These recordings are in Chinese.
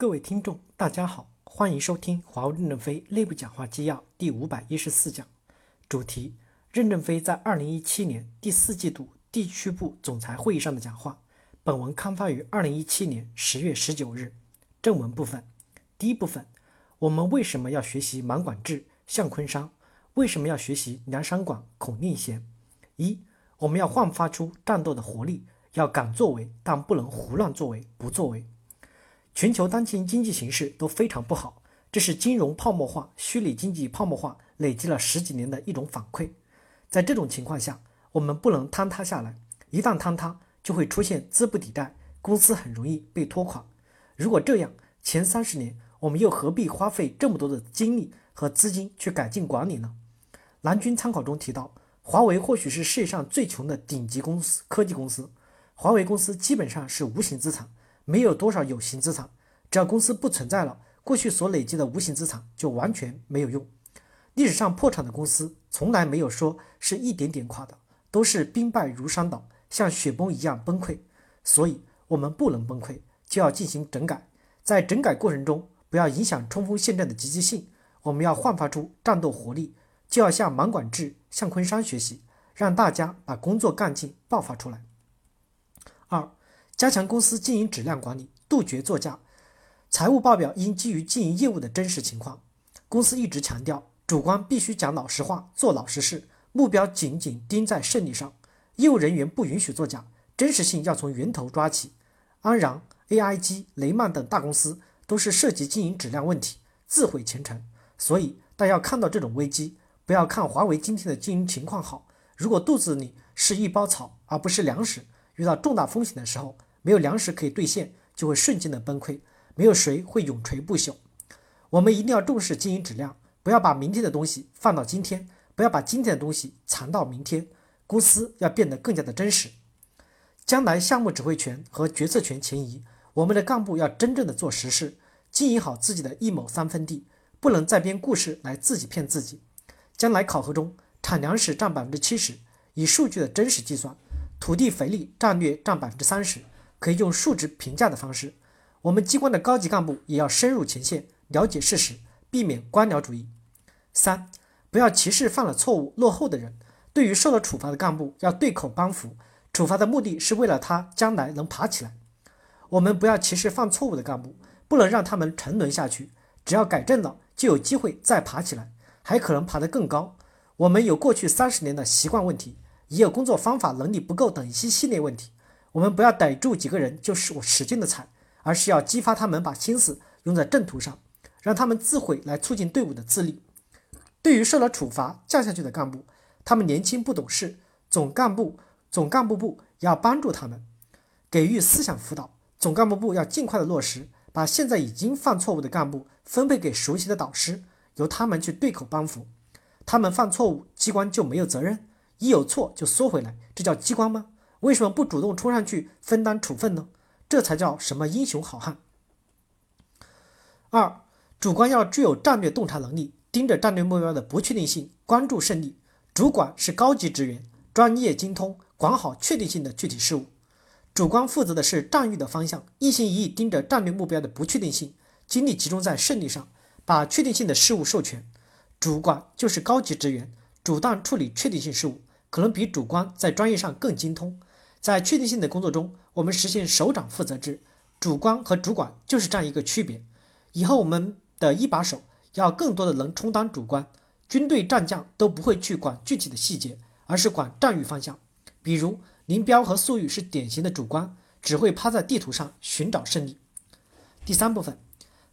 各位听众，大家好，欢迎收听华为任正非内部讲话纪要第五百一十四讲，主题：任正非在二零一七年第四季度地区部总裁会议上的讲话。本文刊发于二零一七年十月十九日。正文部分，第一部分，我们为什么要学习满管制、向昆山？为什么要学习梁山馆、孔令贤？一，我们要焕发出战斗的活力，要敢作为，但不能胡乱作为、不作为。全球当前经济形势都非常不好，这是金融泡沫化、虚拟经济泡沫化累积了十几年的一种反馈。在这种情况下，我们不能坍塌下来，一旦坍塌，就会出现资不抵债，公司很容易被拖垮。如果这样，前三十年我们又何必花费这么多的精力和资金去改进管理呢？蓝军参考中提到，华为或许是世界上最穷的顶级公司科技公司，华为公司基本上是无形资产。没有多少有形资产，只要公司不存在了，过去所累积的无形资产就完全没有用。历史上破产的公司从来没有说是一点点垮的，都是兵败如山倒，像雪崩一样崩溃。所以，我们不能崩溃，就要进行整改。在整改过程中，不要影响冲锋陷阵的积极性。我们要焕发出战斗活力，就要向满管制、向昆山学习，让大家把工作干劲爆发出来。二。加强公司经营质量管理，杜绝作假。财务报表应基于经营业务的真实情况。公司一直强调，主观必须讲老实话，做老实事，目标紧紧盯在胜利上。业务人员不允许作假，真实性要从源头抓起。安然、AIG、雷曼等大公司都是涉及经营质量问题，自毁前程。所以，大家要看到这种危机，不要看华为今天的经营情况好。如果肚子里是一包草，而不是粮食，遇到重大风险的时候，没有粮食可以兑现，就会瞬间的崩溃；没有谁会永垂不朽。我们一定要重视经营质量，不要把明天的东西放到今天，不要把今天的东西藏到明天。公司要变得更加的真实。将来项目指挥权和决策权前移，我们的干部要真正的做实事，经营好自己的一亩三分地，不能再编故事来自己骗自己。将来考核中，产粮食占百分之七十，以数据的真实计算，土地肥力战略占百分之三十。可以用数值评价的方式，我们机关的高级干部也要深入前线，了解事实，避免官僚主义。三，不要歧视犯了错误、落后的人。对于受了处罚的干部，要对口帮扶，处罚的目的是为了他将来能爬起来。我们不要歧视犯错误的干部，不能让他们沉沦下去。只要改正了，就有机会再爬起来，还可能爬得更高。我们有过去三十年的习惯问题，也有工作方法能力不够等一系列问题。我们不要逮住几个人就是我使劲的踩，而是要激发他们把心思用在正途上，让他们自毁来促进队伍的自立。对于受了处罚降下去的干部，他们年轻不懂事，总干部总干部部要帮助他们，给予思想辅导。总干部部要尽快的落实，把现在已经犯错误的干部分配给熟悉的导师，由他们去对口帮扶。他们犯错误，机关就没有责任？一有错就缩回来，这叫机关吗？为什么不主动冲上去分担处分呢？这才叫什么英雄好汉。二，主观要具有战略洞察能力，盯着战略目标的不确定性，关注胜利。主管是高级职员，专业精通，管好确定性的具体事务。主观负责的是战役的方向，一心一意盯着战略目标的不确定性，精力集中在胜利上，把确定性的事务授权。主管就是高级职员，主动处理确定性事务，可能比主观在专业上更精通。在确定性的工作中，我们实现首长负责制，主观和主管就是这样一个区别。以后我们的一把手要更多的能充当主观，军队战将都不会去管具体的细节，而是管战役方向。比如林彪和粟裕是典型的主观，只会趴在地图上寻找胜利。第三部分，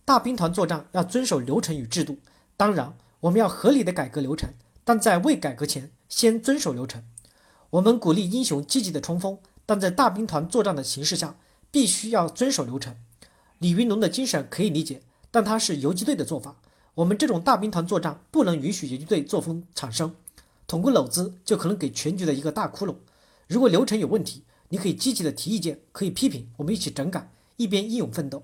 大兵团作战要遵守流程与制度，当然我们要合理的改革流程，但在未改革前先遵守流程。我们鼓励英雄积极的冲锋，但在大兵团作战的形势下，必须要遵守流程。李云龙的精神可以理解，但他是游击队的做法。我们这种大兵团作战不能允许游击队作风产生，捅个篓子就可能给全局的一个大窟窿。如果流程有问题，你可以积极的提意见，可以批评，我们一起整改，一边英勇奋斗。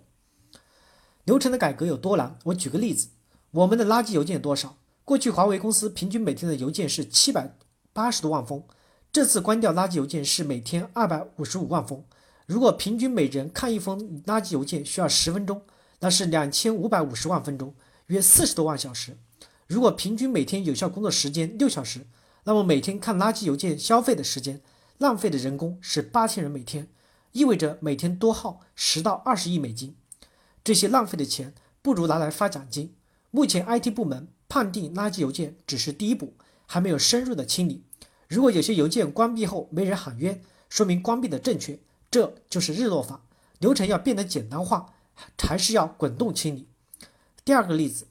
流程的改革有多难？我举个例子，我们的垃圾邮件多少？过去华为公司平均每天的邮件是七百八十多万封。这次关掉垃圾邮件是每天二百五十五万封，如果平均每人看一封垃圾邮件需要十分钟，那是两千五百五十万分钟，约四十多万小时。如果平均每天有效工作时间六小时，那么每天看垃圾邮件消费的时间，浪费的人工是八千人每天，意味着每天多耗十到二十亿美金。这些浪费的钱不如拿来发奖金。目前 IT 部门判定垃圾邮件只是第一步，还没有深入的清理。如果有些邮件关闭后没人喊冤，说明关闭的正确，这就是日落法。流程要变得简单化，还是要滚动清理。第二个例子。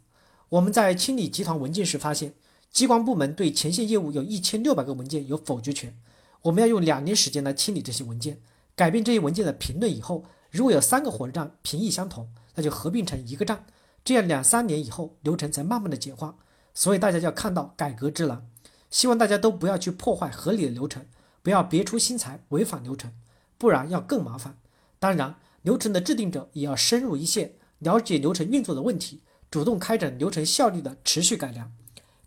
我们在清理集团文件时发现，机关部门对前线业务有一千六百个文件有否决权。我们要用两年时间来清理这些文件，改变这些文件的评论以后，如果有三个火车站评议相同，那就合并成一个站。这样两三年以后，流程才慢慢的简化。所以大家要看到改革之难。希望大家都不要去破坏合理的流程，不要别出心裁违反流程，不然要更麻烦。当然，流程的制定者也要深入一线，了解流程运作的问题。主动开展流程效率的持续改良。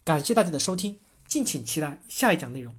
感谢大家的收听，敬请期待下一讲内容。